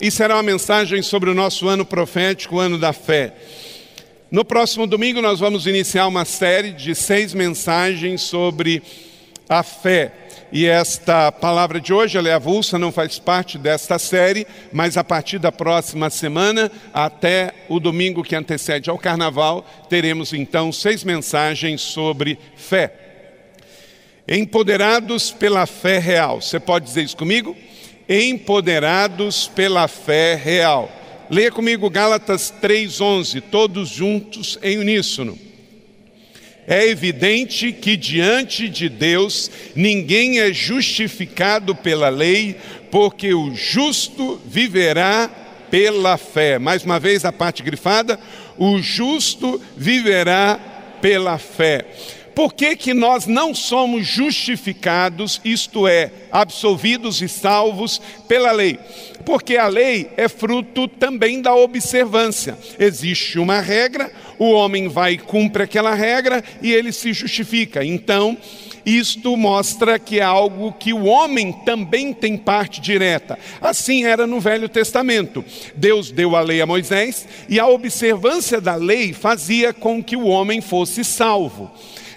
e será uma mensagem sobre o nosso ano profético, o ano da fé. No próximo domingo, nós vamos iniciar uma série de seis mensagens sobre a fé. E esta palavra de hoje, ela é avulsa, não faz parte desta série, mas a partir da próxima semana, até o domingo que antecede ao carnaval, teremos então seis mensagens sobre fé. Empoderados pela fé real. Você pode dizer isso comigo? Empoderados pela fé real. Leia comigo Gálatas 3:11, todos juntos em uníssono. É evidente que diante de Deus ninguém é justificado pela lei, porque o justo viverá pela fé. Mais uma vez a parte grifada: o justo viverá pela fé. Por que, que nós não somos justificados, isto é, absolvidos e salvos pela lei? Porque a lei é fruto também da observância. Existe uma regra, o homem vai e cumpre aquela regra e ele se justifica. Então, isto mostra que é algo que o homem também tem parte direta. Assim era no Velho Testamento. Deus deu a lei a Moisés e a observância da lei fazia com que o homem fosse salvo.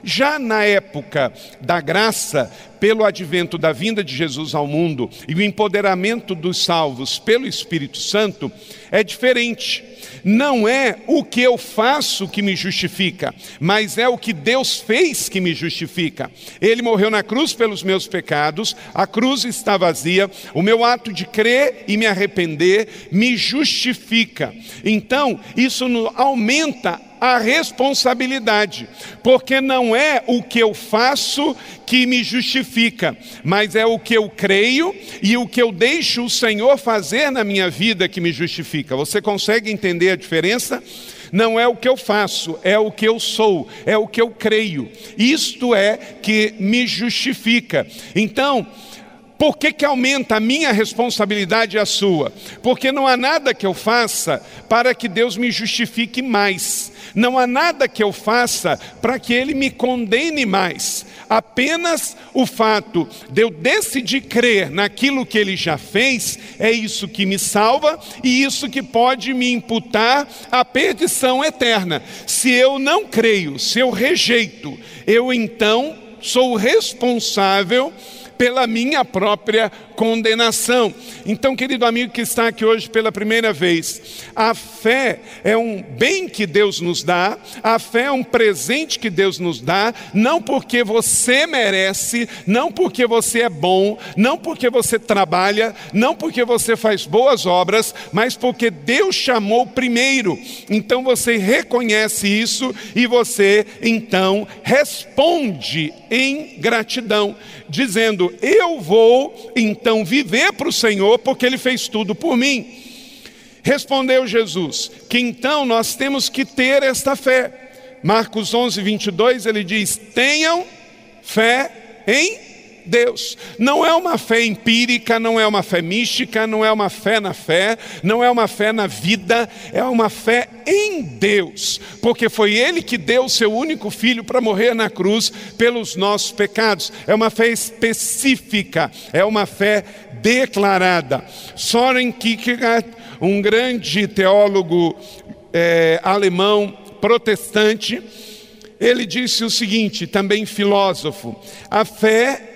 Já na época da graça, pelo advento da vinda de Jesus ao mundo e o empoderamento dos salvos pelo Espírito Santo, é diferente. Não é o que eu faço que me justifica, mas é o que Deus fez que me justifica. Ele morreu na cruz pelos meus pecados, a cruz está vazia, o meu ato de crer e me arrepender me justifica. Então, isso aumenta a responsabilidade, porque não é o que eu faço que me justifica, mas é o que eu creio e o que eu deixo o Senhor fazer na minha vida que me justifica. Você consegue entender a diferença? Não é o que eu faço, é o que eu sou, é o que eu creio. Isto é que me justifica. Então, por que, que aumenta a minha responsabilidade e a sua? Porque não há nada que eu faça para que Deus me justifique mais. Não há nada que eu faça para que Ele me condene mais. Apenas o fato de eu decidir crer naquilo que Ele já fez, é isso que me salva e isso que pode me imputar a perdição eterna. Se eu não creio, se eu rejeito, eu então sou responsável pela minha própria condenação. Então, querido amigo que está aqui hoje pela primeira vez, a fé é um bem que Deus nos dá, a fé é um presente que Deus nos dá, não porque você merece, não porque você é bom, não porque você trabalha, não porque você faz boas obras, mas porque Deus chamou primeiro. Então você reconhece isso e você então responde em gratidão, dizendo: Eu vou então viver para o Senhor, porque Ele fez tudo por mim. Respondeu Jesus que então nós temos que ter esta fé. Marcos 11, 22, ele diz: tenham fé em Deus. Não é uma fé empírica, não é uma fé mística, não é uma fé na fé, não é uma fé na vida, é uma fé em Deus, porque foi Ele que deu o seu único filho para morrer na cruz pelos nossos pecados. É uma fé específica, é uma fé declarada. Soren Kierkegaard, um grande teólogo é, alemão protestante, ele disse o seguinte, também filósofo: a fé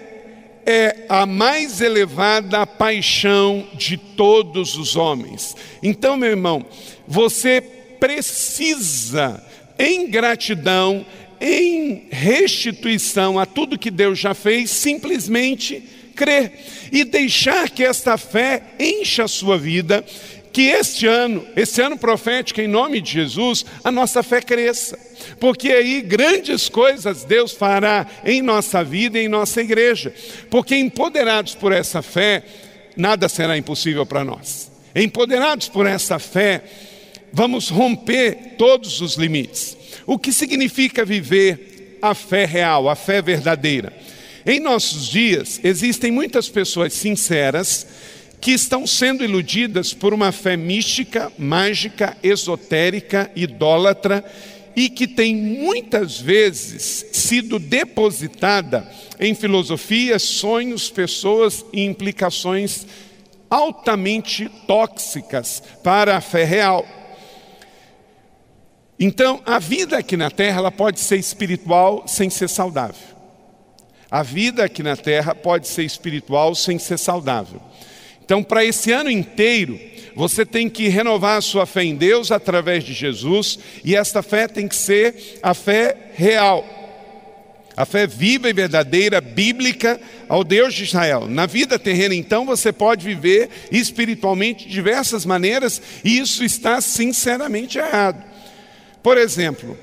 é a mais elevada paixão de todos os homens. Então, meu irmão, você precisa, em gratidão, em restituição a tudo que Deus já fez, simplesmente crer e deixar que esta fé encha a sua vida que este ano, esse ano profético, em nome de Jesus, a nossa fé cresça, porque aí grandes coisas Deus fará em nossa vida e em nossa igreja, porque empoderados por essa fé, nada será impossível para nós. Empoderados por essa fé, vamos romper todos os limites. O que significa viver a fé real, a fé verdadeira? Em nossos dias, existem muitas pessoas sinceras que estão sendo iludidas por uma fé mística, mágica, esotérica, idólatra e que tem muitas vezes sido depositada em filosofias, sonhos, pessoas e implicações altamente tóxicas para a fé real. Então, a vida aqui na terra ela pode ser espiritual sem ser saudável. A vida aqui na terra pode ser espiritual sem ser saudável. Então, para esse ano inteiro, você tem que renovar a sua fé em Deus através de Jesus, e esta fé tem que ser a fé real. A fé viva e verdadeira, bíblica, ao Deus de Israel. Na vida terrena, então, você pode viver espiritualmente de diversas maneiras, e isso está sinceramente errado. Por exemplo,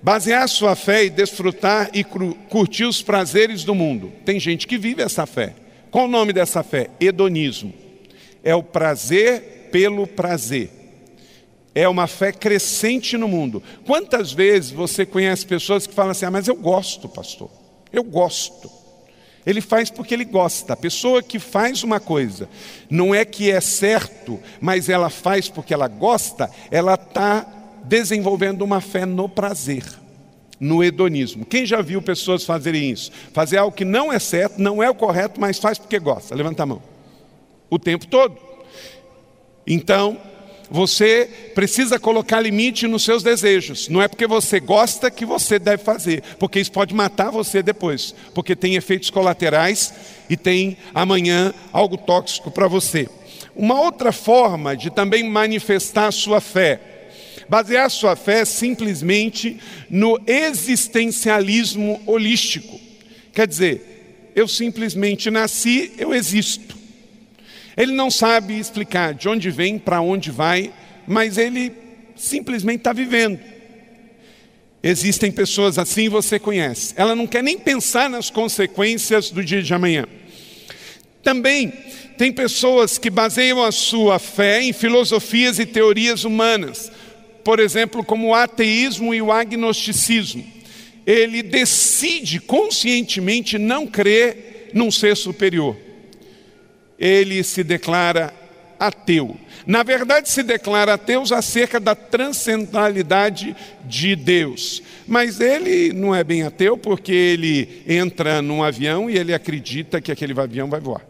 basear sua fé e desfrutar e curtir os prazeres do mundo. Tem gente que vive essa fé. Qual o nome dessa fé? Hedonismo. É o prazer pelo prazer. É uma fé crescente no mundo. Quantas vezes você conhece pessoas que falam assim: ah, mas eu gosto, pastor, eu gosto. Ele faz porque ele gosta. A pessoa que faz uma coisa, não é que é certo, mas ela faz porque ela gosta, ela está desenvolvendo uma fé no prazer, no hedonismo. Quem já viu pessoas fazerem isso? Fazer algo que não é certo, não é o correto, mas faz porque gosta. Levanta a mão. O tempo todo. Então, você precisa colocar limite nos seus desejos. Não é porque você gosta que você deve fazer, porque isso pode matar você depois, porque tem efeitos colaterais e tem amanhã algo tóxico para você. Uma outra forma de também manifestar a sua fé Basear sua fé simplesmente no existencialismo holístico. Quer dizer, eu simplesmente nasci, eu existo. Ele não sabe explicar de onde vem, para onde vai, mas ele simplesmente está vivendo. Existem pessoas assim, você conhece. Ela não quer nem pensar nas consequências do dia de amanhã. Também tem pessoas que baseiam a sua fé em filosofias e teorias humanas, por exemplo, como o ateísmo e o agnosticismo. Ele decide conscientemente não crer num ser superior. Ele se declara ateu. Na verdade, se declara ateu acerca da transcendentalidade de Deus. Mas ele não é bem ateu porque ele entra num avião e ele acredita que aquele avião vai voar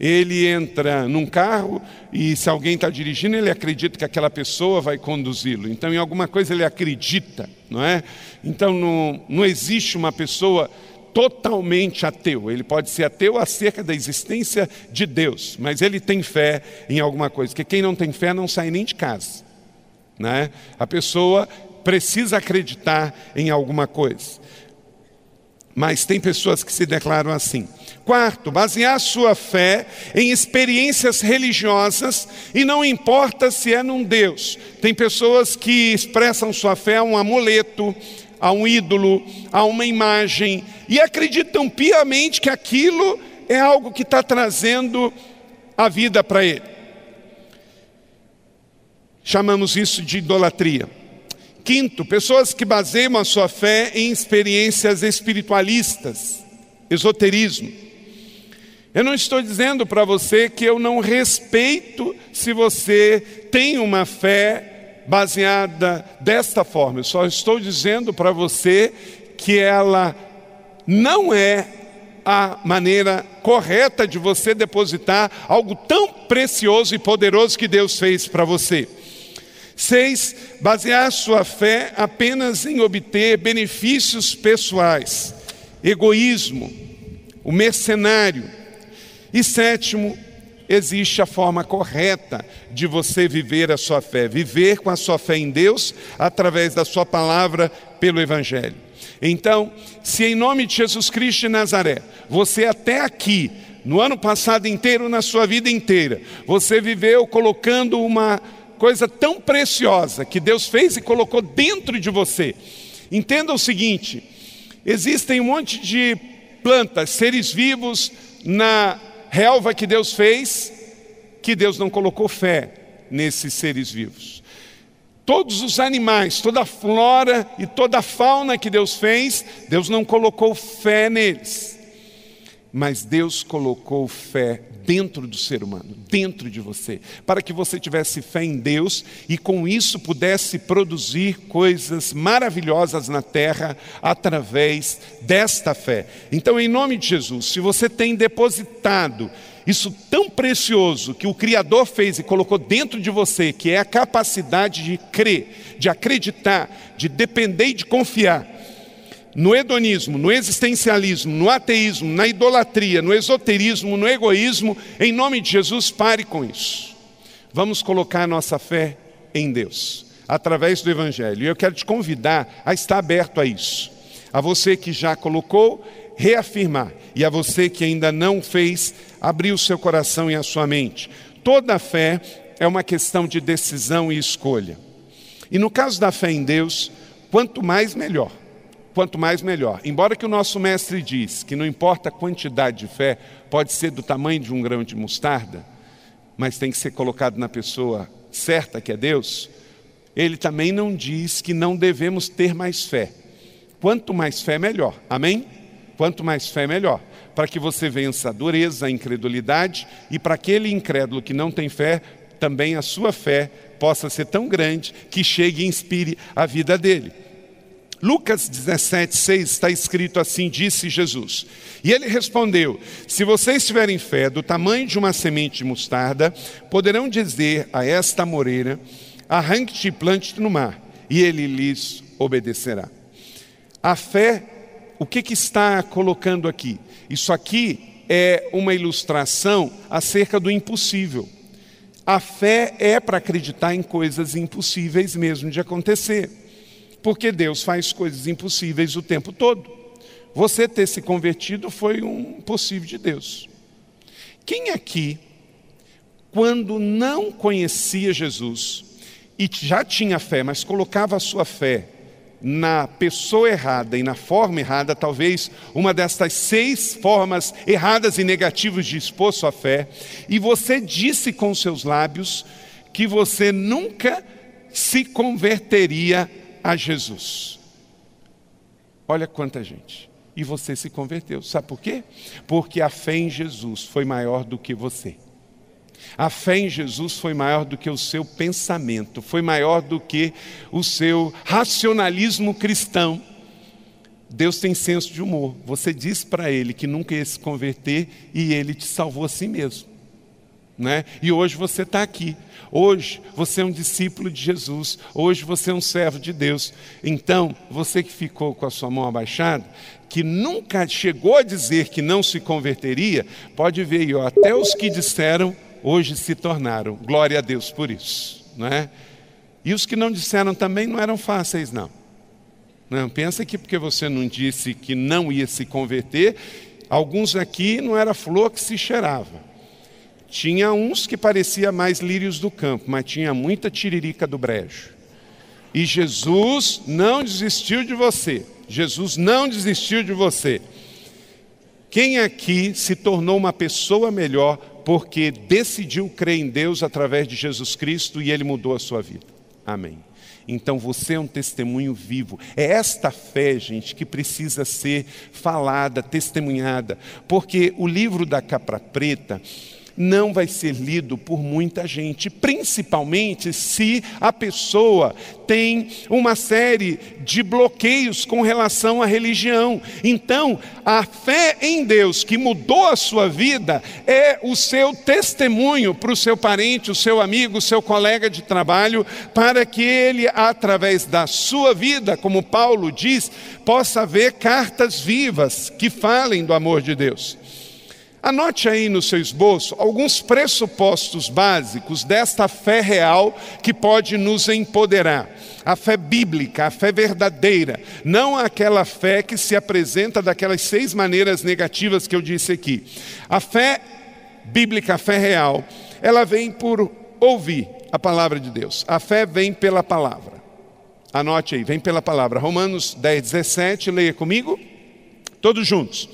ele entra num carro e se alguém está dirigindo, ele acredita que aquela pessoa vai conduzi-lo. Então, em alguma coisa ele acredita, não é? Então, não, não existe uma pessoa totalmente ateu. Ele pode ser ateu acerca da existência de Deus, mas ele tem fé em alguma coisa. Porque quem não tem fé não sai nem de casa, né? A pessoa precisa acreditar em alguma coisa. Mas tem pessoas que se declaram assim. Quarto, basear sua fé em experiências religiosas e não importa se é num Deus. Tem pessoas que expressam sua fé a um amuleto, a um ídolo, a uma imagem e acreditam piamente que aquilo é algo que está trazendo a vida para ele. Chamamos isso de idolatria. Quinto, pessoas que baseiam a sua fé em experiências espiritualistas, esoterismo. Eu não estou dizendo para você que eu não respeito se você tem uma fé baseada desta forma. Eu só estou dizendo para você que ela não é a maneira correta de você depositar algo tão precioso e poderoso que Deus fez para você. Seis, basear sua fé apenas em obter benefícios pessoais, egoísmo, o mercenário. E sétimo, existe a forma correta de você viver a sua fé, viver com a sua fé em Deus através da sua palavra pelo Evangelho. Então, se em nome de Jesus Cristo de Nazaré, você até aqui, no ano passado inteiro, na sua vida inteira, você viveu colocando uma coisa tão preciosa que Deus fez e colocou dentro de você. Entenda o seguinte: existem um monte de plantas, seres vivos na relva que Deus fez, que Deus não colocou fé nesses seres vivos. Todos os animais, toda a flora e toda a fauna que Deus fez, Deus não colocou fé neles. Mas Deus colocou fé dentro do ser humano, dentro de você, para que você tivesse fé em Deus e com isso pudesse produzir coisas maravilhosas na terra através desta fé. Então, em nome de Jesus, se você tem depositado isso tão precioso que o Criador fez e colocou dentro de você, que é a capacidade de crer, de acreditar, de depender e de confiar no hedonismo, no existencialismo, no ateísmo, na idolatria, no esoterismo, no egoísmo, em nome de Jesus, pare com isso. Vamos colocar nossa fé em Deus, através do Evangelho. E eu quero te convidar a estar aberto a isso. A você que já colocou, reafirmar. E a você que ainda não fez, abrir o seu coração e a sua mente. Toda fé é uma questão de decisão e escolha. E no caso da fé em Deus, quanto mais melhor quanto mais melhor. Embora que o nosso mestre diz que não importa a quantidade de fé, pode ser do tamanho de um grão de mostarda, mas tem que ser colocado na pessoa certa, que é Deus, ele também não diz que não devemos ter mais fé. Quanto mais fé, melhor. Amém? Quanto mais fé, melhor. Para que você vença a dureza, a incredulidade, e para aquele incrédulo que não tem fé, também a sua fé possa ser tão grande que chegue e inspire a vida dele. Lucas 17, 6 está escrito assim: disse Jesus. E ele respondeu: Se vocês tiverem fé do tamanho de uma semente de mostarda, poderão dizer a esta moreira: arranque-te e plante-te no mar, e ele lhes obedecerá. A fé, o que, que está colocando aqui? Isso aqui é uma ilustração acerca do impossível. A fé é para acreditar em coisas impossíveis mesmo de acontecer porque Deus faz coisas impossíveis o tempo todo. Você ter se convertido foi um possível de Deus. Quem aqui, quando não conhecia Jesus e já tinha fé, mas colocava a sua fé na pessoa errada e na forma errada, talvez uma destas seis formas erradas e negativas de expor sua fé, e você disse com seus lábios que você nunca se converteria a Jesus. Olha quanta gente. E você se converteu. Sabe por quê? Porque a fé em Jesus foi maior do que você. A fé em Jesus foi maior do que o seu pensamento, foi maior do que o seu racionalismo cristão. Deus tem senso de humor. Você disse para ele que nunca ia se converter e ele te salvou a si mesmo. Né? E hoje você está aqui. Hoje você é um discípulo de Jesus. Hoje você é um servo de Deus. Então, você que ficou com a sua mão abaixada, que nunca chegou a dizer que não se converteria, pode ver aí, ó, até os que disseram, hoje se tornaram. Glória a Deus por isso. Né? E os que não disseram também não eram fáceis, não. Não, pensa que porque você não disse que não ia se converter, alguns aqui não era flor que se cheirava. Tinha uns que parecia mais lírios do campo, mas tinha muita tiririca do brejo. E Jesus não desistiu de você. Jesus não desistiu de você. Quem aqui se tornou uma pessoa melhor porque decidiu crer em Deus através de Jesus Cristo e ele mudou a sua vida? Amém. Então você é um testemunho vivo. É esta fé, gente, que precisa ser falada, testemunhada, porque o livro da Capra Preta não vai ser lido por muita gente, principalmente se a pessoa tem uma série de bloqueios com relação à religião. Então, a fé em Deus que mudou a sua vida é o seu testemunho para o seu parente, o seu amigo, o seu colega de trabalho, para que ele, através da sua vida, como Paulo diz, possa ver cartas vivas que falem do amor de Deus. Anote aí no seu esboço alguns pressupostos básicos desta fé real que pode nos empoderar. A fé bíblica, a fé verdadeira, não aquela fé que se apresenta daquelas seis maneiras negativas que eu disse aqui. A fé bíblica, a fé real, ela vem por ouvir a palavra de Deus. A fé vem pela palavra. Anote aí, vem pela palavra. Romanos 10, 17, leia comigo. Todos juntos.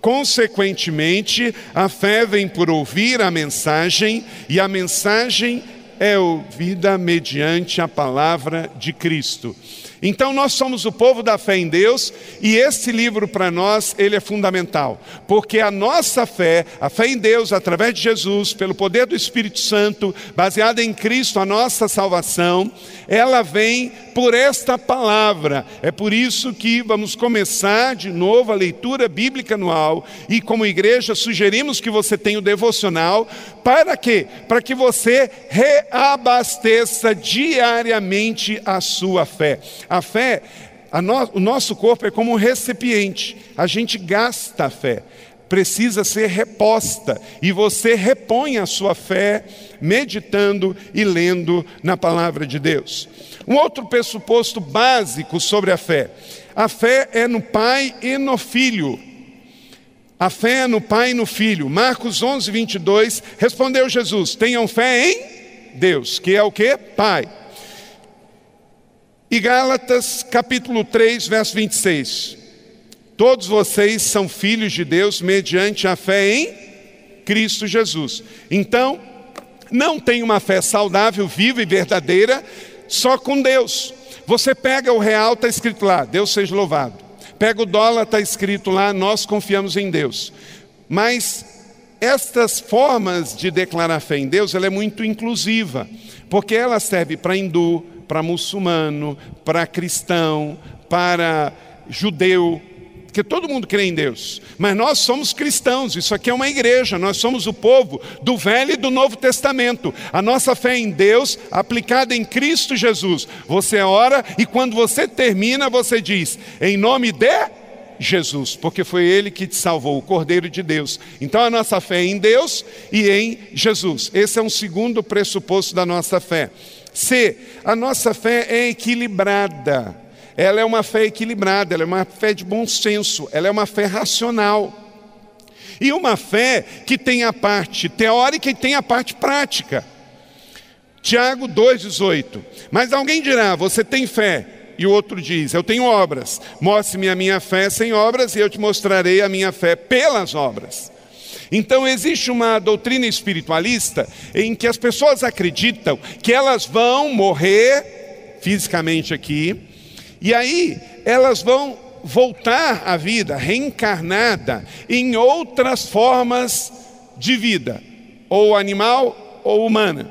Consequentemente, a fé vem por ouvir a mensagem, e a mensagem é ouvida mediante a palavra de Cristo. Então nós somos o povo da fé em Deus e esse livro para nós ele é fundamental, porque a nossa fé, a fé em Deus através de Jesus, pelo poder do Espírito Santo, baseada em Cristo, a nossa salvação, ela vem por esta palavra. É por isso que vamos começar de novo a leitura bíblica anual e como igreja sugerimos que você tenha o devocional para quê? Para que você reabasteça diariamente a sua fé. A fé, a no, o nosso corpo é como um recipiente, a gente gasta a fé, precisa ser reposta, e você repõe a sua fé meditando e lendo na palavra de Deus. Um outro pressuposto básico sobre a fé: a fé é no Pai e no Filho. A fé no Pai e no Filho. Marcos 11, 22, respondeu Jesus: tenham fé em Deus, que é o que? Pai. E Gálatas capítulo 3, verso 26. Todos vocês são filhos de Deus mediante a fé em Cristo Jesus. Então, não tem uma fé saudável, viva e verdadeira só com Deus. Você pega o real, está escrito lá, Deus seja louvado. Pega o dólar, está escrito lá, nós confiamos em Deus. Mas estas formas de declarar fé em Deus, ela é muito inclusiva, porque ela serve para hindu, para muçulmano, para cristão, para judeu, porque todo mundo crê em Deus, mas nós somos cristãos, isso aqui é uma igreja, nós somos o povo do Velho e do Novo Testamento. A nossa fé em Deus, aplicada em Cristo Jesus. Você ora e quando você termina, você diz, em nome de Jesus, porque foi Ele que te salvou, o Cordeiro de Deus. Então a nossa fé é em Deus e em Jesus. Esse é um segundo pressuposto da nossa fé. C. A nossa fé é equilibrada. Ela é uma fé equilibrada, ela é uma fé de bom senso, ela é uma fé racional. E uma fé que tem a parte teórica e tem a parte prática. Tiago 2,18. Mas alguém dirá: Você tem fé? E o outro diz: Eu tenho obras. Mostre-me a minha fé sem obras, e eu te mostrarei a minha fé pelas obras. Então existe uma doutrina espiritualista em que as pessoas acreditam que elas vão morrer fisicamente aqui, e aí elas vão voltar à vida reencarnada em outras formas de vida, ou animal ou humana.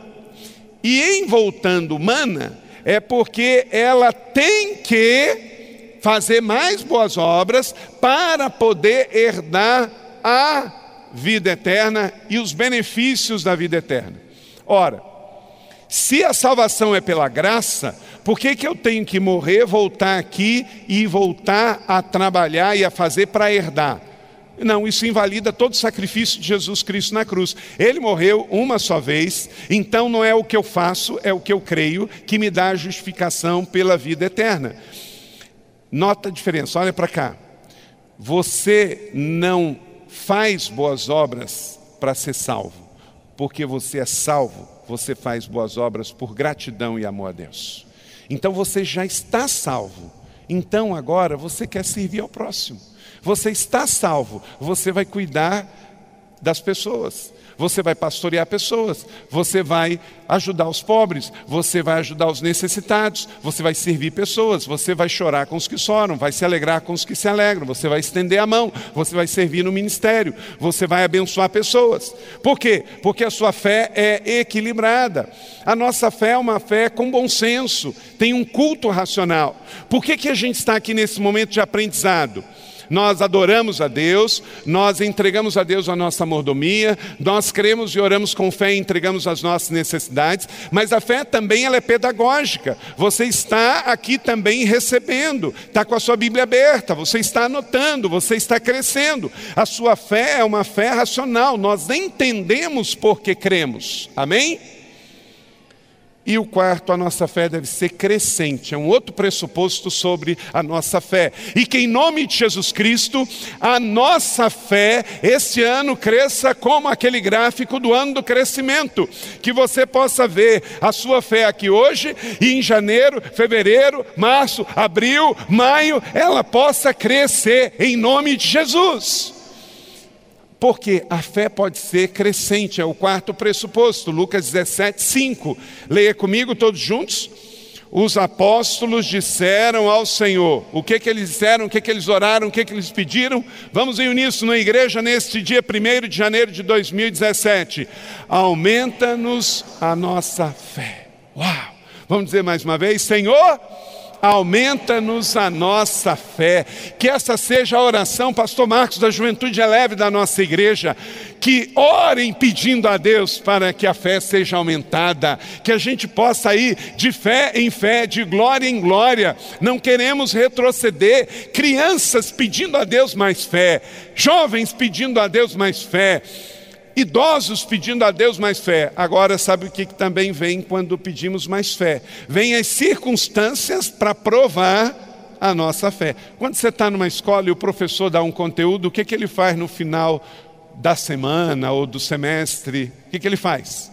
E em voltando humana, é porque ela tem que fazer mais boas obras para poder herdar a vida eterna e os benefícios da vida eterna. Ora, se a salvação é pela graça, por que, que eu tenho que morrer, voltar aqui e voltar a trabalhar e a fazer para herdar? Não, isso invalida todo o sacrifício de Jesus Cristo na cruz. Ele morreu uma só vez, então não é o que eu faço, é o que eu creio que me dá a justificação pela vida eterna. Nota a diferença, olha para cá. Você não faz boas obras para ser salvo, porque você é salvo, você faz boas obras por gratidão e amor a Deus. Então você já está salvo. Então agora você quer servir ao próximo. Você está salvo, você vai cuidar das pessoas você vai pastorear pessoas, você vai ajudar os pobres, você vai ajudar os necessitados, você vai servir pessoas, você vai chorar com os que choram, vai se alegrar com os que se alegram, você vai estender a mão, você vai servir no ministério, você vai abençoar pessoas. Por quê? Porque a sua fé é equilibrada. A nossa fé é uma fé com bom senso, tem um culto racional. Por que, que a gente está aqui nesse momento de aprendizado? Nós adoramos a Deus, nós entregamos a Deus a nossa mordomia, nós cremos e oramos com fé e entregamos as nossas necessidades, mas a fé também ela é pedagógica. Você está aqui também recebendo, está com a sua Bíblia aberta, você está anotando, você está crescendo. A sua fé é uma fé racional, nós entendemos porque cremos. Amém? E o quarto, a nossa fé deve ser crescente. É um outro pressuposto sobre a nossa fé. E que em nome de Jesus Cristo, a nossa fé este ano cresça como aquele gráfico do ano do crescimento. Que você possa ver a sua fé aqui hoje e em janeiro, fevereiro, março, abril, maio, ela possa crescer em nome de Jesus. Porque a fé pode ser crescente, é o quarto pressuposto, Lucas 17, 5. Leia comigo todos juntos. Os apóstolos disseram ao Senhor: o que, que eles disseram, o que, que eles oraram, o que, que eles pediram? Vamos em uníssono na igreja neste dia 1 de janeiro de 2017. Aumenta-nos a nossa fé. Uau! Vamos dizer mais uma vez: Senhor aumenta-nos a nossa fé. Que essa seja a oração, Pastor Marcos, da Juventude Eleve da nossa igreja. Que orem pedindo a Deus para que a fé seja aumentada, que a gente possa ir de fé em fé, de glória em glória. Não queremos retroceder. Crianças pedindo a Deus mais fé, jovens pedindo a Deus mais fé idosos pedindo a Deus mais fé. Agora, sabe o que, também vem quando pedimos mais fé? Vem as circunstâncias para provar a nossa fé. Quando você está numa escola e o professor dá um conteúdo, o que, que ele faz no final da semana ou do semestre? O que, que ele faz?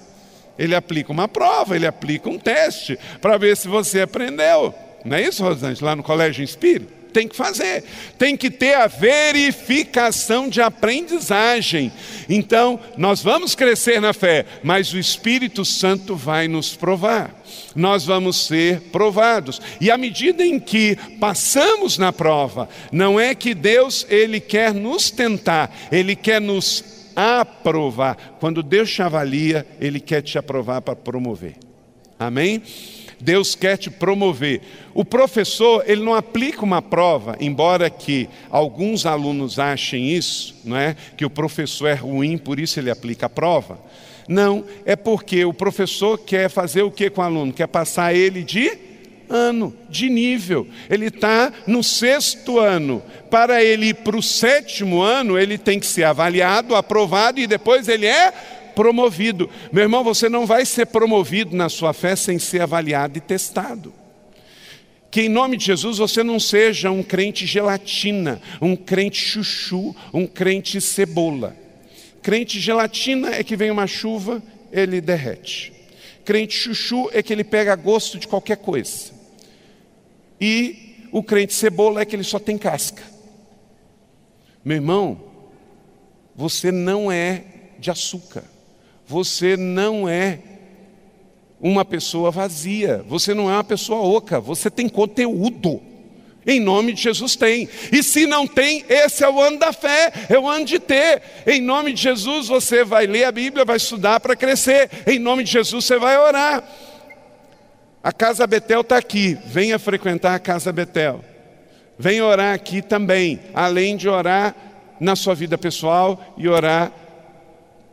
Ele aplica uma prova, ele aplica um teste para ver se você aprendeu. Não é isso, Rosante, lá no Colégio Espírito? Tem que fazer, tem que ter a verificação de aprendizagem. Então, nós vamos crescer na fé, mas o Espírito Santo vai nos provar. Nós vamos ser provados. E à medida em que passamos na prova, não é que Deus ele quer nos tentar, ele quer nos aprovar. Quando Deus te avalia, ele quer te aprovar para promover. Amém? Deus quer te promover. O professor, ele não aplica uma prova, embora que alguns alunos achem isso, não é? Que o professor é ruim, por isso ele aplica a prova. Não, é porque o professor quer fazer o que com o aluno? Quer passar ele de ano, de nível. Ele está no sexto ano. Para ele ir para o sétimo ano, ele tem que ser avaliado, aprovado e depois ele é promovido. Meu irmão, você não vai ser promovido na sua fé sem ser avaliado e testado. Que em nome de Jesus você não seja um crente gelatina, um crente chuchu, um crente cebola. Crente gelatina é que vem uma chuva, ele derrete. Crente chuchu é que ele pega gosto de qualquer coisa. E o crente cebola é que ele só tem casca. Meu irmão, você não é de açúcar você não é uma pessoa vazia, você não é uma pessoa oca, você tem conteúdo. Em nome de Jesus tem. E se não tem, esse é o ano da fé, é o ano de ter. Em nome de Jesus você vai ler a Bíblia, vai estudar para crescer. Em nome de Jesus você vai orar. A Casa Betel está aqui, venha frequentar a Casa Betel. Venha orar aqui também, além de orar na sua vida pessoal e orar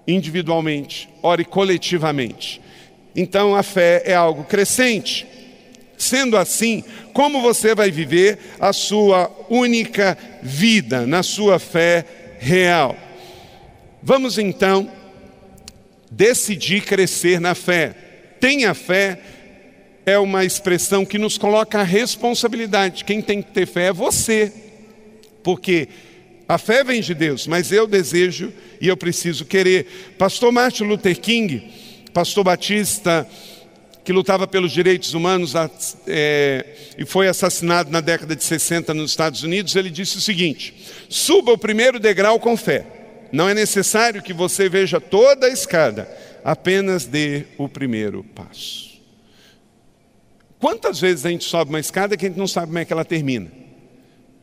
individualmente, ore coletivamente. Então a fé é algo crescente. Sendo assim, como você vai viver a sua única vida na sua fé real? Vamos então decidir crescer na fé. Tenha fé é uma expressão que nos coloca a responsabilidade. Quem tem que ter fé é você. Porque a fé vem de Deus, mas eu desejo e eu preciso querer. Pastor Martin Luther King, pastor batista, que lutava pelos direitos humanos é, e foi assassinado na década de 60 nos Estados Unidos, ele disse o seguinte: suba o primeiro degrau com fé. Não é necessário que você veja toda a escada, apenas dê o primeiro passo. Quantas vezes a gente sobe uma escada que a gente não sabe como é que ela termina?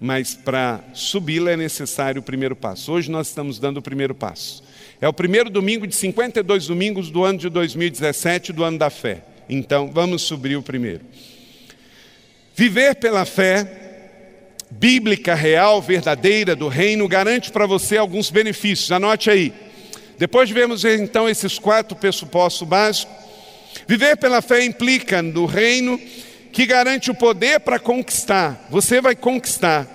Mas para subi-la é necessário o primeiro passo. Hoje nós estamos dando o primeiro passo. É o primeiro domingo de 52 domingos do ano de 2017, do ano da fé. Então, vamos subir o primeiro. Viver pela fé bíblica, real, verdadeira do reino garante para você alguns benefícios. Anote aí. Depois de vermos então esses quatro pressupostos básicos, viver pela fé implica no reino que garante o poder para conquistar. Você vai conquistar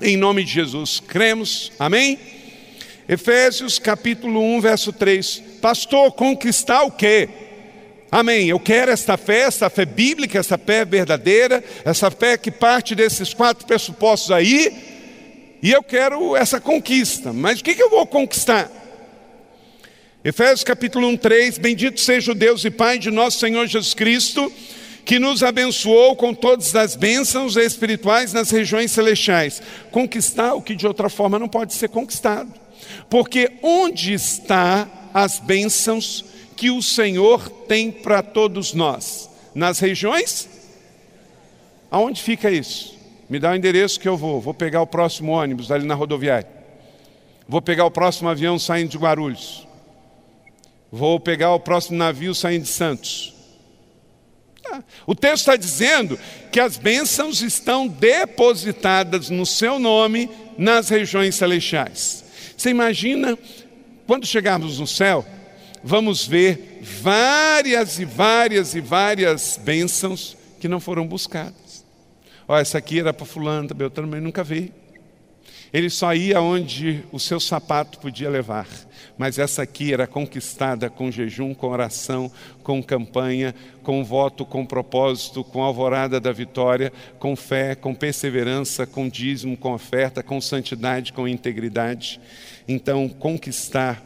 em nome de Jesus. Cremos? Amém? Efésios capítulo 1, verso 3. Pastor, conquistar o quê? Amém. Eu quero esta fé, essa fé bíblica, essa fé verdadeira, essa fé que parte desses quatro pressupostos aí. E eu quero essa conquista. Mas o que, que eu vou conquistar? Efésios capítulo 1, 3. Bendito seja o Deus e Pai de nosso Senhor Jesus Cristo que nos abençoou com todas as bênçãos espirituais nas regiões celestiais. Conquistar o que de outra forma não pode ser conquistado. Porque onde está as bênçãos que o Senhor tem para todos nós? Nas regiões? Aonde fica isso? Me dá o endereço que eu vou. Vou pegar o próximo ônibus ali na rodoviária. Vou pegar o próximo avião saindo de Guarulhos. Vou pegar o próximo navio saindo de Santos. O texto está dizendo que as bênçãos estão depositadas no seu nome nas regiões celestiais. Você imagina, quando chegarmos no céu, vamos ver várias e várias e várias bênçãos que não foram buscadas. Olha, essa aqui era para fulano, Beltrano, mas nunca vi. Ele só ia onde o seu sapato podia levar. Mas essa aqui era conquistada com jejum, com oração, com campanha, com voto, com propósito, com alvorada da vitória, com fé, com perseverança, com dízimo, com oferta, com santidade, com integridade. Então, conquistar,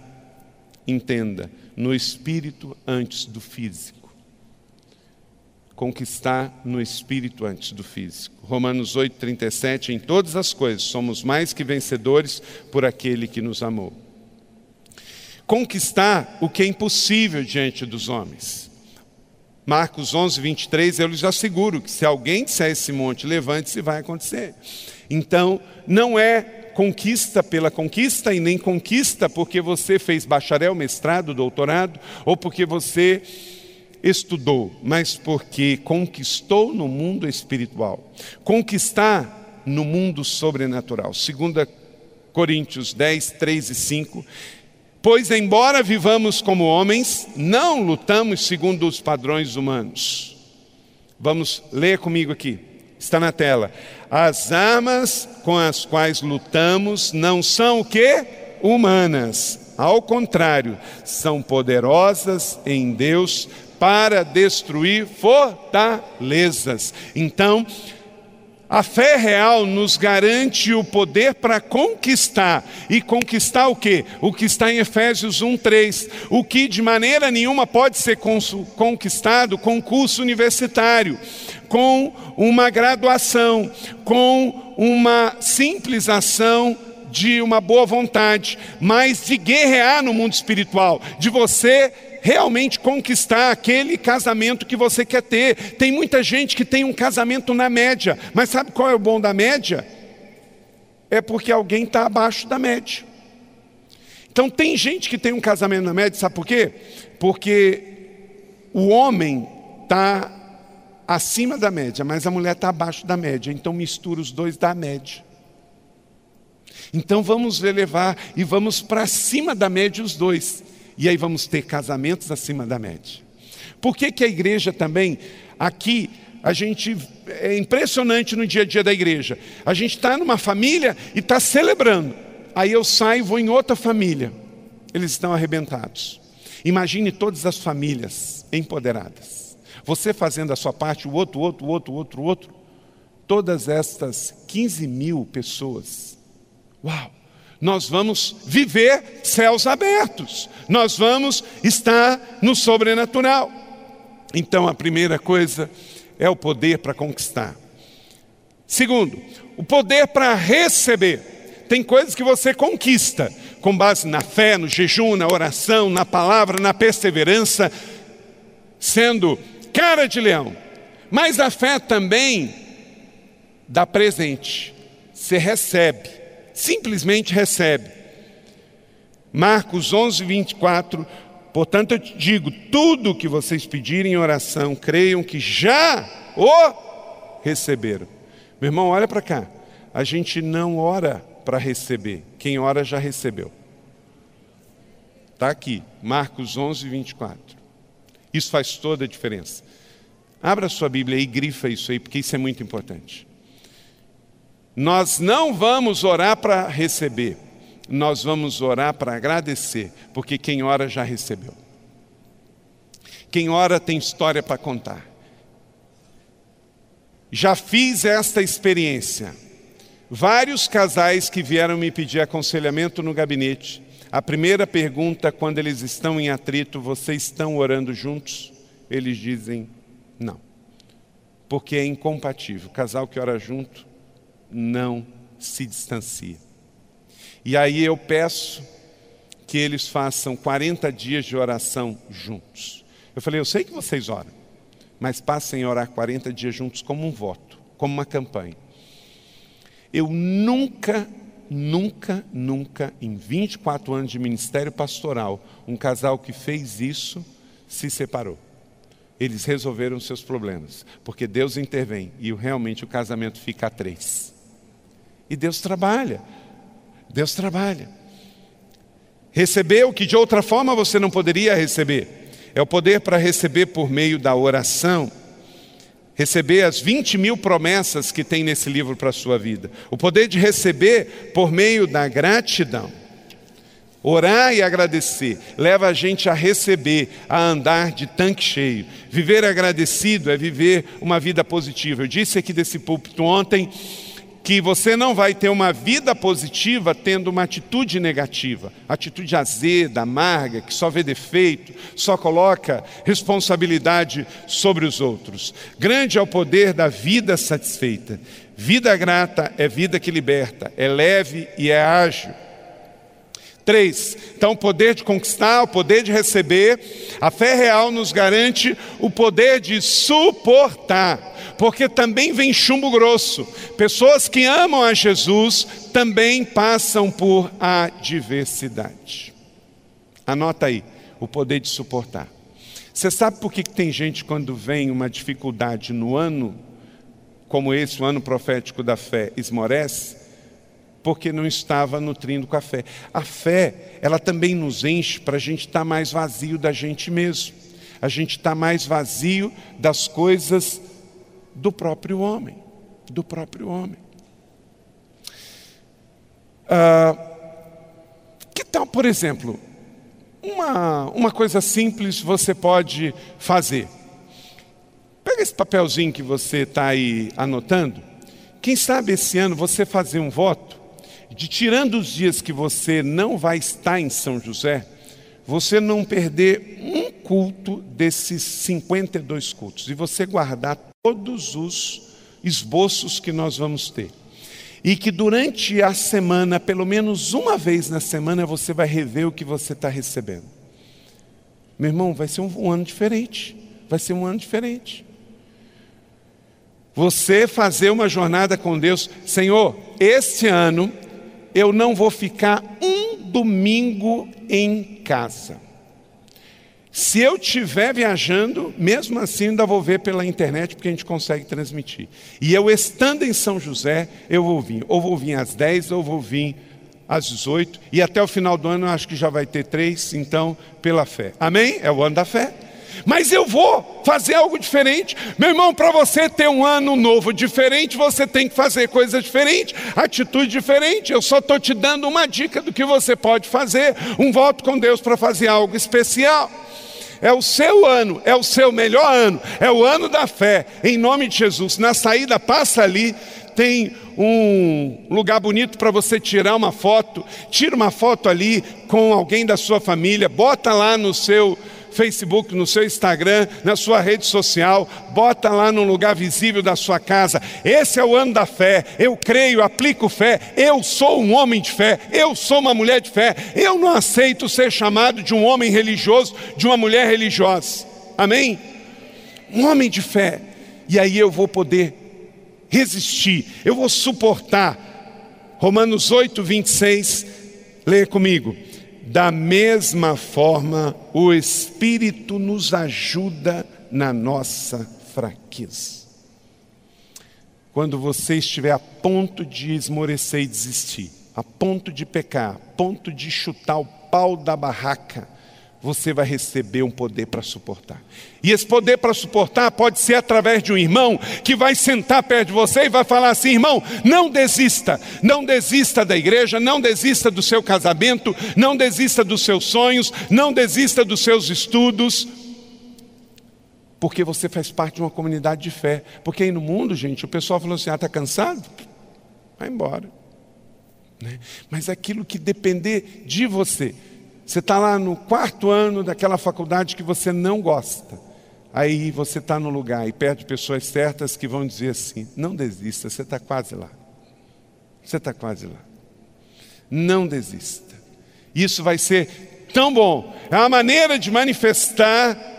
entenda, no espírito antes do físico conquistar no espírito antes do físico. Romanos 8:37 em todas as coisas somos mais que vencedores por aquele que nos amou. Conquistar o que é impossível diante dos homens. Marcos 11, 23, eu lhes asseguro que se alguém disser esse monte, levante-se, vai acontecer. Então, não é conquista pela conquista e nem conquista porque você fez bacharel, mestrado, doutorado, ou porque você estudou, mas porque conquistou no mundo espiritual. Conquistar no mundo sobrenatural. 2 Coríntios 10, 3 e 5. Pois, embora vivamos como homens, não lutamos segundo os padrões humanos. Vamos ler comigo aqui, está na tela. As armas com as quais lutamos não são o que? Humanas. Ao contrário, são poderosas em Deus para destruir fortalezas. Então, a fé real nos garante o poder para conquistar. E conquistar o quê? O que está em Efésios 1:3, o que de maneira nenhuma pode ser conquistado com curso universitário, com uma graduação, com uma simples ação de uma boa vontade, mas de guerrear no mundo espiritual, de você realmente conquistar aquele casamento que você quer ter. Tem muita gente que tem um casamento na média, mas sabe qual é o bom da média? É porque alguém está abaixo da média. Então tem gente que tem um casamento na média, sabe por quê? Porque o homem está acima da média, mas a mulher está abaixo da média. Então mistura os dois da média. Então vamos elevar e vamos para cima da média os dois. E aí vamos ter casamentos acima da média. Por que, que a igreja também, aqui, a gente, é impressionante no dia a dia da igreja. A gente está numa família e está celebrando. Aí eu saio e vou em outra família. Eles estão arrebentados. Imagine todas as famílias empoderadas. Você fazendo a sua parte, o outro, o outro, o outro, o outro, o outro. Todas estas 15 mil pessoas. Uau! nós vamos viver céus abertos, nós vamos estar no sobrenatural. Então, a primeira coisa é o poder para conquistar. Segundo, o poder para receber. Tem coisas que você conquista com base na fé, no jejum, na oração, na palavra, na perseverança, sendo cara de leão. Mas a fé também dá presente. Você recebe simplesmente recebe. Marcos 11, 24. Portanto, eu te digo: tudo o que vocês pedirem em oração, creiam que já o receberam. Meu irmão, olha para cá. A gente não ora para receber, quem ora já recebeu. Está aqui, Marcos 11, 24. Isso faz toda a diferença. Abra sua Bíblia e grifa isso aí, porque isso é muito importante. Nós não vamos orar para receber, nós vamos orar para agradecer, porque quem ora já recebeu. Quem ora tem história para contar. Já fiz esta experiência. Vários casais que vieram me pedir aconselhamento no gabinete. A primeira pergunta, quando eles estão em atrito, vocês estão orando juntos? Eles dizem não, porque é incompatível. Casal que ora junto não se distancia. E aí eu peço que eles façam 40 dias de oração juntos. Eu falei, eu sei que vocês oram, mas passem a orar 40 dias juntos como um voto, como uma campanha. Eu nunca, nunca, nunca, em 24 anos de ministério pastoral, um casal que fez isso se separou. Eles resolveram seus problemas, porque Deus intervém e realmente o casamento fica a três. E Deus trabalha, Deus trabalha. Receber o que de outra forma você não poderia receber. É o poder para receber por meio da oração. Receber as 20 mil promessas que tem nesse livro para a sua vida. O poder de receber por meio da gratidão. Orar e agradecer leva a gente a receber, a andar de tanque cheio. Viver agradecido é viver uma vida positiva. Eu disse aqui desse púlpito ontem que você não vai ter uma vida positiva tendo uma atitude negativa, atitude azeda, amarga, que só vê defeito, só coloca responsabilidade sobre os outros. Grande é o poder da vida satisfeita. Vida grata é vida que liberta, é leve e é ágil. Três, então o poder de conquistar, o poder de receber, a fé real nos garante o poder de suportar porque também vem chumbo grosso. Pessoas que amam a Jesus também passam por adversidade. Anota aí, o poder de suportar. Você sabe por que tem gente quando vem uma dificuldade no ano, como esse, o ano profético da fé, esmorece? Porque não estava nutrindo com a fé. A fé, ela também nos enche para a gente estar tá mais vazio da gente mesmo. A gente está mais vazio das coisas do próprio homem, do próprio homem. Ah, que tal, por exemplo, uma, uma coisa simples você pode fazer? Pega esse papelzinho que você está aí anotando. Quem sabe esse ano você fazer um voto de tirando os dias que você não vai estar em São José, você não perder um culto desses 52 cultos e você guardar todos os esboços que nós vamos ter. E que durante a semana, pelo menos uma vez na semana, você vai rever o que você está recebendo. Meu irmão, vai ser um, um ano diferente. Vai ser um ano diferente. Você fazer uma jornada com Deus, Senhor, este ano eu não vou ficar um domingo em casa. Se eu estiver viajando, mesmo assim ainda vou ver pela internet, porque a gente consegue transmitir. E eu estando em São José, eu vou vir. Ou vou vir às 10, ou vou vir às 18. E até o final do ano acho que já vai ter três, então, pela fé. Amém? É o ano da fé. Mas eu vou fazer algo diferente. Meu irmão, para você ter um ano novo diferente, você tem que fazer coisas diferentes, atitude diferente. Eu só estou te dando uma dica do que você pode fazer. Um voto com Deus para fazer algo especial. É o seu ano, é o seu melhor ano, é o ano da fé, em nome de Jesus. Na saída, passa ali, tem um lugar bonito para você tirar uma foto. Tira uma foto ali com alguém da sua família, bota lá no seu Facebook, no seu Instagram, na sua rede social, bota lá no lugar visível da sua casa. Esse é o ano da fé. Eu creio, aplico fé. Eu sou um homem de fé. Eu sou uma mulher de fé. Eu não aceito ser chamado de um homem religioso, de uma mulher religiosa. Amém? Um homem de fé. E aí eu vou poder resistir, eu vou suportar. Romanos 8, 26, leia comigo. Da mesma forma, o Espírito nos ajuda na nossa fraqueza. Quando você estiver a ponto de esmorecer e desistir, a ponto de pecar, a ponto de chutar o pau da barraca, você vai receber um poder para suportar. E esse poder para suportar pode ser através de um irmão que vai sentar perto de você e vai falar assim: irmão, não desista, não desista da igreja, não desista do seu casamento, não desista dos seus sonhos, não desista dos seus estudos. Porque você faz parte de uma comunidade de fé. Porque aí no mundo, gente, o pessoal falou assim: ah, está cansado? Vai embora. Né? Mas aquilo que depender de você, você está lá no quarto ano daquela faculdade que você não gosta. Aí você está no lugar e perto de pessoas certas que vão dizer assim: não desista, você está quase lá. Você está quase lá. Não desista. Isso vai ser tão bom. É uma maneira de manifestar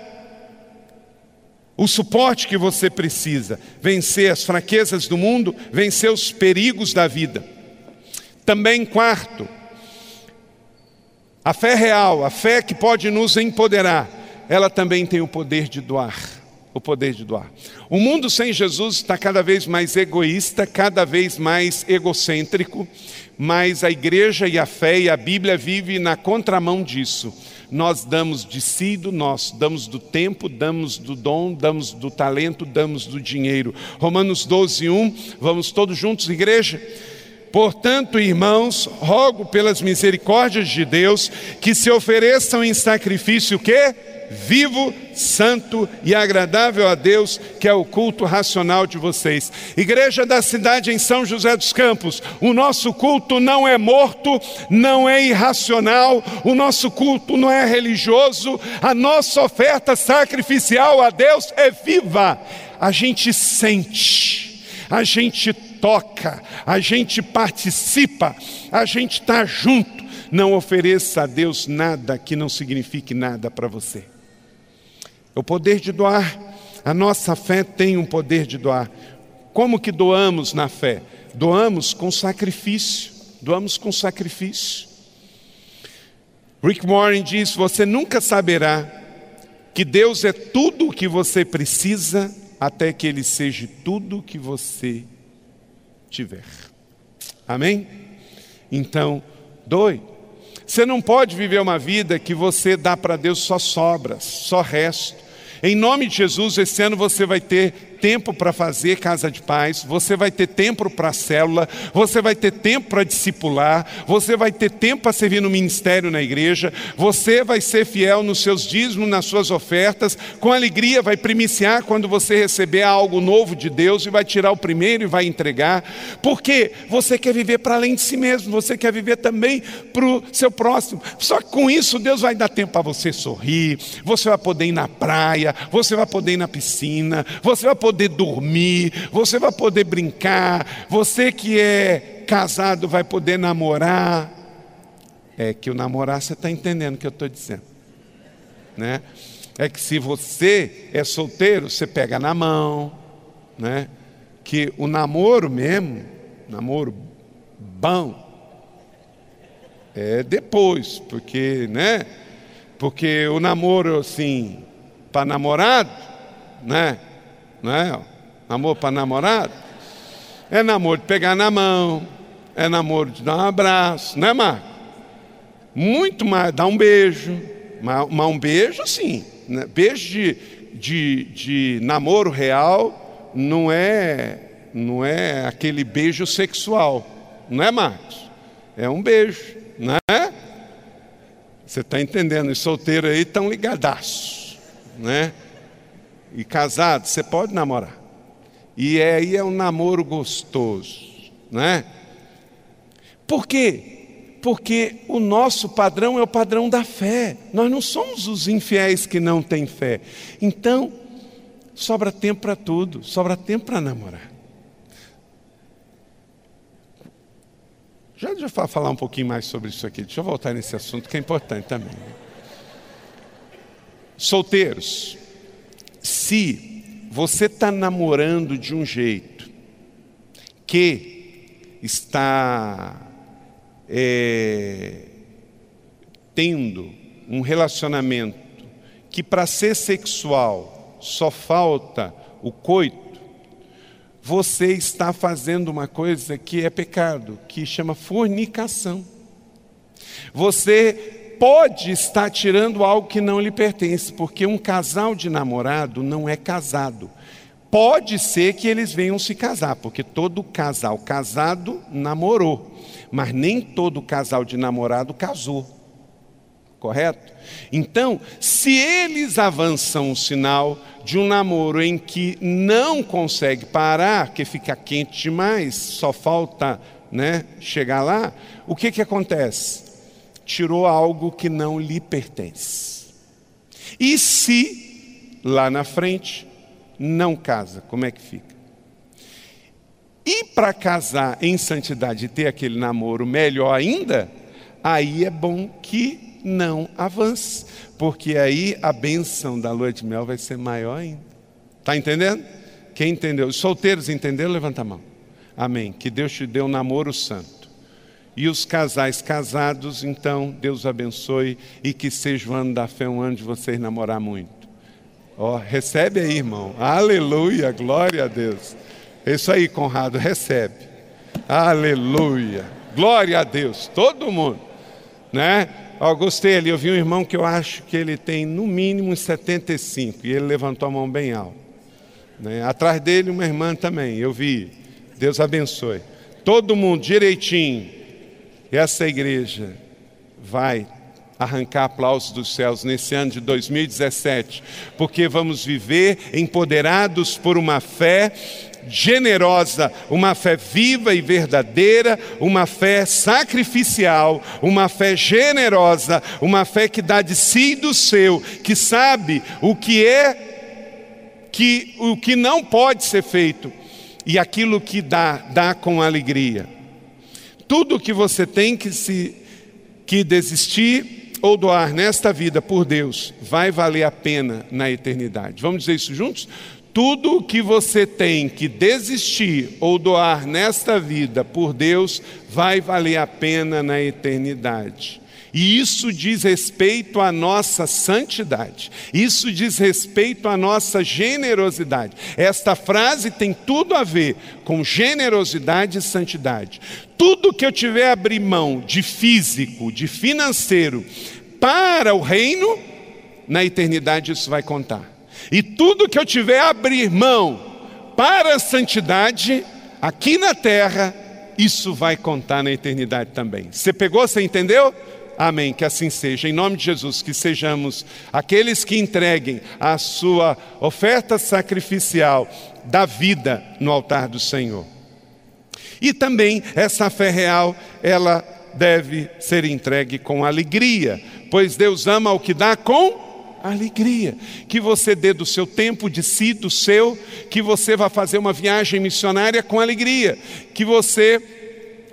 o suporte que você precisa, vencer as fraquezas do mundo, vencer os perigos da vida. Também, quarto, a fé real, a fé que pode nos empoderar, ela também tem o poder de doar. O poder de doar. O mundo sem Jesus está cada vez mais egoísta, cada vez mais egocêntrico, mas a igreja e a fé e a Bíblia vive na contramão disso. Nós damos de si do nosso, damos do tempo, damos do dom, damos do talento, damos do dinheiro. Romanos 12, 1, vamos todos juntos, igreja? Portanto, irmãos, rogo pelas misericórdias de Deus que se ofereçam em sacrifício o quê? vivo, santo e agradável a Deus, que é o culto racional de vocês. Igreja da cidade em São José dos Campos, o nosso culto não é morto, não é irracional, o nosso culto não é religioso, a nossa oferta sacrificial a Deus é viva. A gente sente, a gente toca, a gente participa, a gente está junto. Não ofereça a Deus nada que não signifique nada para você. O poder de doar. A nossa fé tem um poder de doar. Como que doamos na fé? Doamos com sacrifício. Doamos com sacrifício. Rick Warren diz: Você nunca saberá que Deus é tudo o que você precisa até que Ele seja tudo o que você tiver. Amém? Então, doe. Você não pode viver uma vida que você dá para Deus só sobras, só resto. Em nome de Jesus, esse ano você vai ter tempo para fazer casa de paz, você vai ter tempo para célula, você vai ter tempo para discipular, você vai ter tempo para servir no ministério na igreja, você vai ser fiel nos seus dízimos, nas suas ofertas, com alegria vai primiciar quando você receber algo novo de Deus e vai tirar o primeiro e vai entregar, porque você quer viver para além de si mesmo, você quer viver também para o seu próximo. Só que com isso Deus vai dar tempo para você sorrir, você vai poder ir na praia, você vai poder ir na piscina, você vai poder poder dormir, você vai poder brincar, você que é casado vai poder namorar. É que o namorar você está entendendo o que eu estou dizendo, né? É que se você é solteiro, você pega na mão, né? Que o namoro mesmo, namoro bom, é depois, porque, né? Porque o namoro assim, para namorado, né? Não é? Namoro para namorado. É namoro de pegar na mão, é namoro de dar um abraço, não é, Marco? Muito mais, dar um beijo, mas, um beijo sim, né? beijo de, de, de namoro real não é, não é aquele beijo sexual, não é, Marcos? É um beijo, não é? Você está entendendo? Os solteiros aí estão ligadaços, né? E casado, você pode namorar. E aí é um namoro gostoso, né? Por quê? Porque o nosso padrão é o padrão da fé. Nós não somos os infiéis que não têm fé. Então, sobra tempo para tudo, sobra tempo para namorar. Já deixa eu falar um pouquinho mais sobre isso aqui. Deixa eu voltar nesse assunto que é importante também. Solteiros, se você está namorando de um jeito que está é, tendo um relacionamento que para ser sexual só falta o coito, você está fazendo uma coisa que é pecado, que chama fornicação. Você pode estar tirando algo que não lhe pertence, porque um casal de namorado não é casado. Pode ser que eles venham se casar, porque todo casal casado namorou, mas nem todo casal de namorado casou. Correto? Então, se eles avançam o sinal de um namoro em que não consegue parar, que fica quente demais, só falta né, chegar lá, o que, que acontece? Tirou algo que não lhe pertence. E se lá na frente não casa, como é que fica? E para casar em santidade e ter aquele namoro melhor ainda, aí é bom que não avance, porque aí a benção da lua de mel vai ser maior ainda. Está entendendo? Quem entendeu? Os solteiros entenderam? Levanta a mão. Amém. Que Deus te dê um namoro santo. E os casais casados, então, Deus abençoe e que seja o ano da fé, um ano de vocês namorar muito. Ó, oh, recebe aí, irmão. Aleluia, glória a Deus. Isso aí, Conrado, recebe. Aleluia. Glória a Deus. Todo mundo, né? Ó, gostei ali, eu vi um irmão que eu acho que ele tem no mínimo 75 e ele levantou a mão bem alto. Né? Atrás dele uma irmã também, eu vi. Deus abençoe. Todo mundo direitinho. Essa igreja vai arrancar aplausos dos céus nesse ano de 2017, porque vamos viver empoderados por uma fé generosa, uma fé viva e verdadeira, uma fé sacrificial, uma fé generosa, uma fé que dá de si e do seu, que sabe o que é que o que não pode ser feito e aquilo que dá, dá com alegria. Tudo que você tem que se que desistir ou doar nesta vida por Deus vai valer a pena na eternidade. Vamos dizer isso juntos? Tudo que você tem que desistir ou doar nesta vida por Deus vai valer a pena na eternidade. E isso diz respeito à nossa santidade, isso diz respeito à nossa generosidade. Esta frase tem tudo a ver com generosidade e santidade. Tudo que eu tiver a abrir mão de físico, de financeiro, para o reino, na eternidade isso vai contar. E tudo que eu tiver a abrir mão para a santidade, aqui na terra, isso vai contar na eternidade também. Você pegou, você entendeu? Amém. Que assim seja. Em nome de Jesus, que sejamos aqueles que entreguem a sua oferta sacrificial da vida no altar do Senhor. E também essa fé real, ela deve ser entregue com alegria, pois Deus ama o que dá com alegria. Que você dê do seu tempo, de si, do seu, que você vá fazer uma viagem missionária com alegria, que você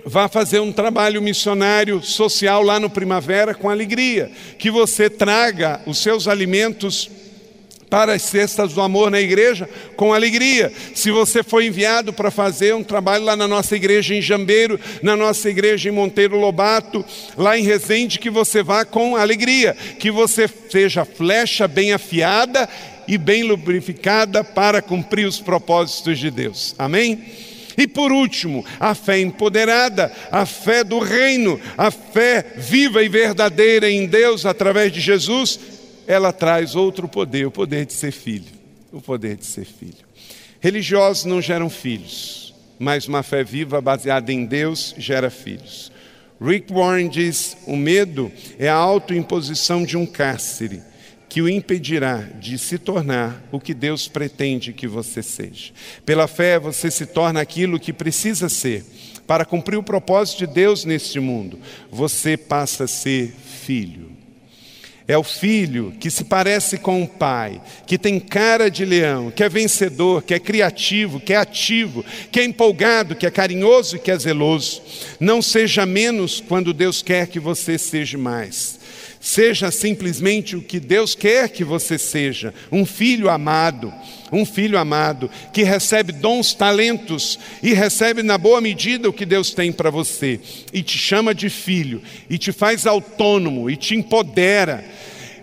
vá fazer um trabalho missionário social lá no Primavera com alegria, que você traga os seus alimentos para as cestas do amor na igreja com alegria. Se você foi enviado para fazer um trabalho lá na nossa igreja em Jambeiro, na nossa igreja em Monteiro Lobato, lá em Resende, que você vá com alegria, que você seja flecha bem afiada e bem lubrificada para cumprir os propósitos de Deus. Amém? E por último, a fé empoderada, a fé do reino, a fé viva e verdadeira em Deus através de Jesus, ela traz outro poder, o poder de ser filho. O poder de ser filho. Religiosos não geram filhos, mas uma fé viva baseada em Deus gera filhos. Rick Warren diz: o medo é a autoimposição de um cárcere que o impedirá de se tornar o que Deus pretende que você seja. Pela fé, você se torna aquilo que precisa ser para cumprir o propósito de Deus neste mundo. Você passa a ser filho. É o filho que se parece com o pai, que tem cara de leão, que é vencedor, que é criativo, que é ativo, que é empolgado, que é carinhoso e que é zeloso. Não seja menos quando Deus quer que você seja mais. Seja simplesmente o que Deus quer que você seja, um filho amado, um filho amado que recebe dons, talentos e recebe na boa medida o que Deus tem para você e te chama de filho e te faz autônomo e te empodera.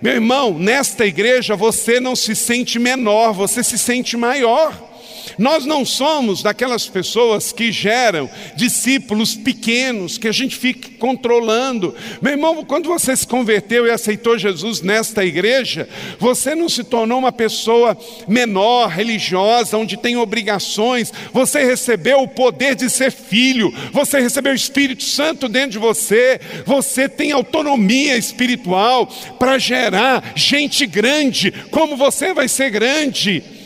Meu irmão, nesta igreja você não se sente menor, você se sente maior. Nós não somos daquelas pessoas que geram discípulos pequenos, que a gente fica controlando. Meu irmão, quando você se converteu e aceitou Jesus nesta igreja, você não se tornou uma pessoa menor, religiosa, onde tem obrigações. Você recebeu o poder de ser filho, você recebeu o Espírito Santo dentro de você, você tem autonomia espiritual para gerar gente grande, como você vai ser grande.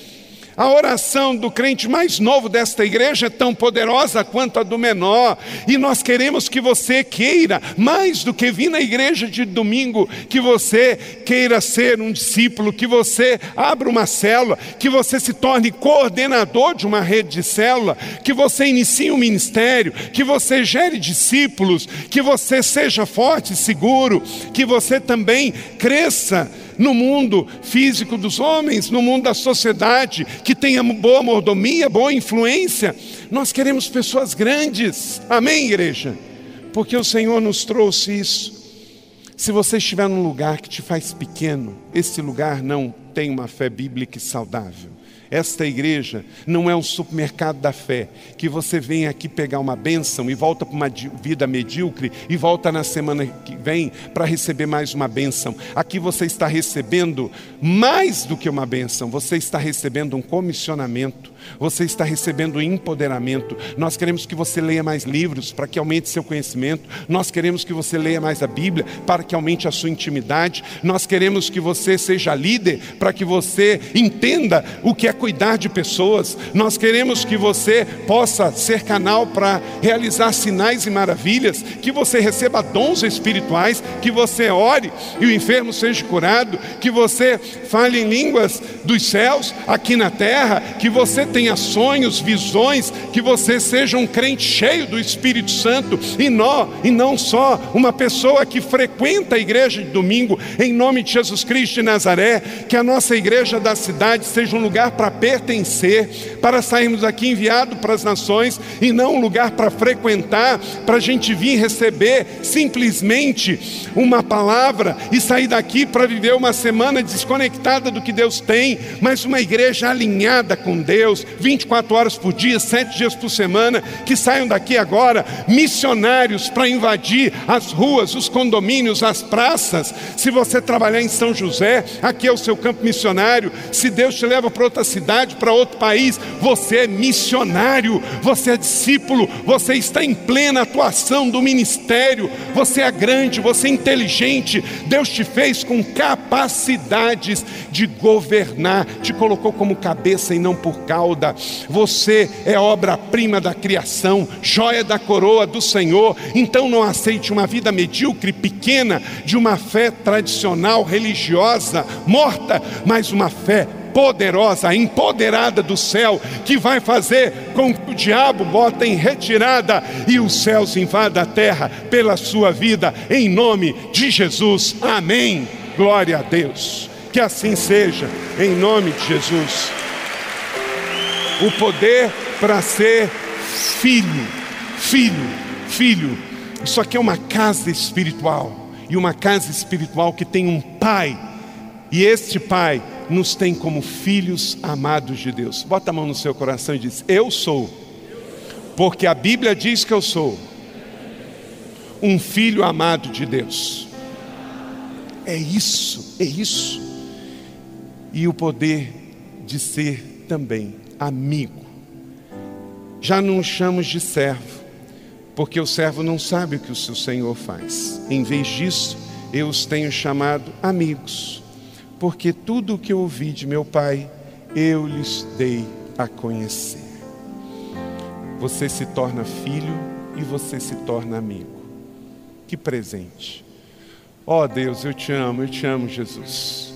A oração do crente mais novo desta igreja é tão poderosa quanto a do menor, e nós queremos que você queira, mais do que vir na igreja de domingo, que você queira ser um discípulo, que você abra uma célula, que você se torne coordenador de uma rede de célula, que você inicie um ministério, que você gere discípulos, que você seja forte e seguro, que você também cresça no mundo físico dos homens, no mundo da sociedade, que tenha boa mordomia, boa influência. Nós queremos pessoas grandes, amém, igreja? Porque o Senhor nos trouxe isso. Se você estiver num lugar que te faz pequeno, esse lugar não tem uma fé bíblica e saudável. Esta igreja não é um supermercado da fé, que você vem aqui pegar uma bênção e volta para uma vida medíocre e volta na semana que vem para receber mais uma bênção. Aqui você está recebendo mais do que uma bênção, você está recebendo um comissionamento você está recebendo empoderamento. Nós queremos que você leia mais livros para que aumente seu conhecimento. Nós queremos que você leia mais a Bíblia para que aumente a sua intimidade. Nós queremos que você seja líder para que você entenda o que é cuidar de pessoas. Nós queremos que você possa ser canal para realizar sinais e maravilhas, que você receba dons espirituais, que você ore e o enfermo seja curado, que você fale em línguas dos céus aqui na terra, que você tenha sonhos, visões, que você seja um crente cheio do Espírito Santo e não, e não só uma pessoa que frequenta a igreja de domingo, em nome de Jesus Cristo de Nazaré, que a nossa igreja da cidade seja um lugar para pertencer, para sairmos aqui enviado para as nações e não um lugar para frequentar, para a gente vir receber simplesmente uma palavra e sair daqui para viver uma semana desconectada do que Deus tem, mas uma igreja alinhada com Deus, 24 horas por dia, sete dias por semana, que saiam daqui agora missionários para invadir as ruas, os condomínios, as praças. Se você trabalhar em São José, aqui é o seu campo missionário. Se Deus te leva para outra cidade, para outro país, você é missionário, você é discípulo, você está em plena atuação do ministério. Você é grande, você é inteligente. Deus te fez com capacidades de governar, te colocou como cabeça e não por cauda. Você é obra-prima da criação, joia da coroa do Senhor. Então não aceite uma vida medíocre, pequena, de uma fé tradicional, religiosa, morta, mas uma fé poderosa, empoderada do céu, que vai fazer com que o diabo bota em retirada e os céus invada a terra pela sua vida, em nome de Jesus. Amém. Glória a Deus. Que assim seja, em nome de Jesus o poder para ser filho, filho, filho. Isso aqui é uma casa espiritual, e uma casa espiritual que tem um pai, e este pai nos tem como filhos amados de Deus. Bota a mão no seu coração e diz: Eu sou, porque a Bíblia diz que eu sou um filho amado de Deus. É isso, é isso. E o poder de ser também amigo. Já não chamamos de servo, porque o servo não sabe o que o seu senhor faz. Em vez disso, eu os tenho chamado amigos, porque tudo o que ouvi de meu pai, eu lhes dei a conhecer. Você se torna filho e você se torna amigo. Que presente. Oh Deus, eu te amo, eu te amo, Jesus.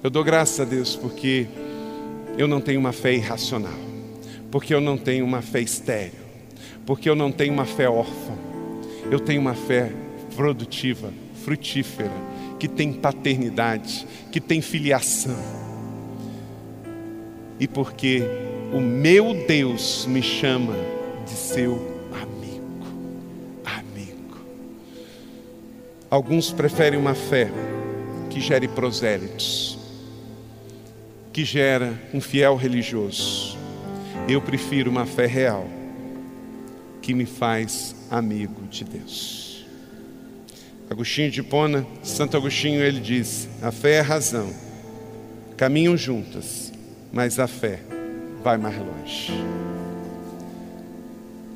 Eu dou graças a Deus porque eu não tenho uma fé irracional, porque eu não tenho uma fé estéril, porque eu não tenho uma fé órfã, eu tenho uma fé produtiva, frutífera, que tem paternidade, que tem filiação. E porque o meu Deus me chama de seu amigo. Amigo. Alguns preferem uma fé que gere prosélitos que gera um fiel religioso. Eu prefiro uma fé real que me faz amigo de Deus. Agostinho de Pona, Santo Agostinho, ele diz: a fé é a razão, caminham juntas, mas a fé vai mais longe.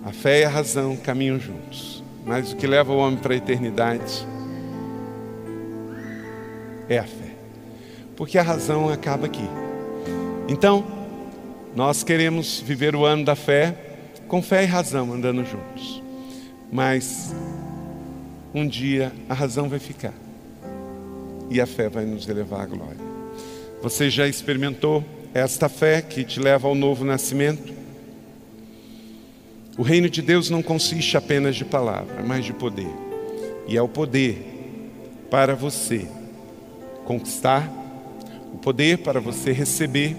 A fé e a razão caminham juntos, mas o que leva o homem para a eternidade é a fé. porque a razão acaba aqui. Então, nós queremos viver o ano da fé com fé e razão andando juntos. Mas um dia a razão vai ficar e a fé vai nos elevar à glória. Você já experimentou esta fé que te leva ao novo nascimento? O reino de Deus não consiste apenas de palavra, mas de poder. E é o poder para você conquistar, o poder para você receber,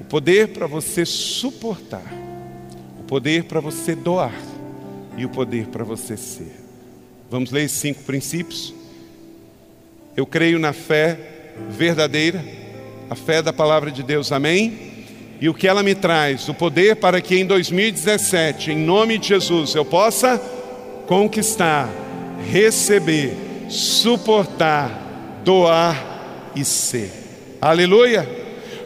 o poder para você suportar, o poder para você doar e o poder para você ser. Vamos ler cinco princípios? Eu creio na fé verdadeira, a fé da palavra de Deus, amém? E o que ela me traz? O poder para que em 2017, em nome de Jesus, eu possa conquistar, receber, suportar, doar e ser. Aleluia!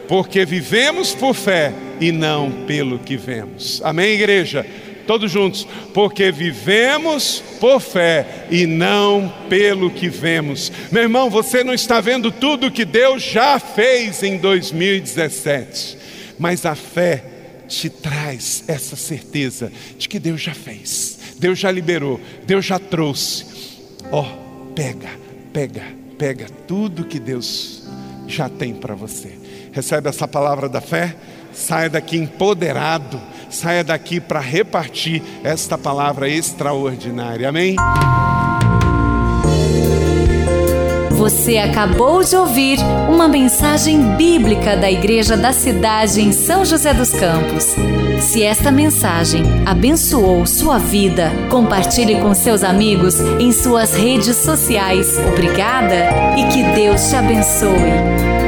Porque vivemos por fé e não pelo que vemos. Amém, igreja? Todos juntos, porque vivemos por fé e não pelo que vemos. Meu irmão, você não está vendo tudo que Deus já fez em 2017, mas a fé te traz essa certeza de que Deus já fez, Deus já liberou, Deus já trouxe. Ó, oh, pega, pega, pega tudo que Deus já tem para você. Recebe essa palavra da fé, saia daqui empoderado saia daqui para repartir esta palavra extraordinária. Amém? Você acabou de ouvir uma mensagem bíblica da Igreja da Cidade em São José dos Campos. Se esta mensagem abençoou sua vida, compartilhe com seus amigos em suas redes sociais. Obrigada e que Deus te abençoe.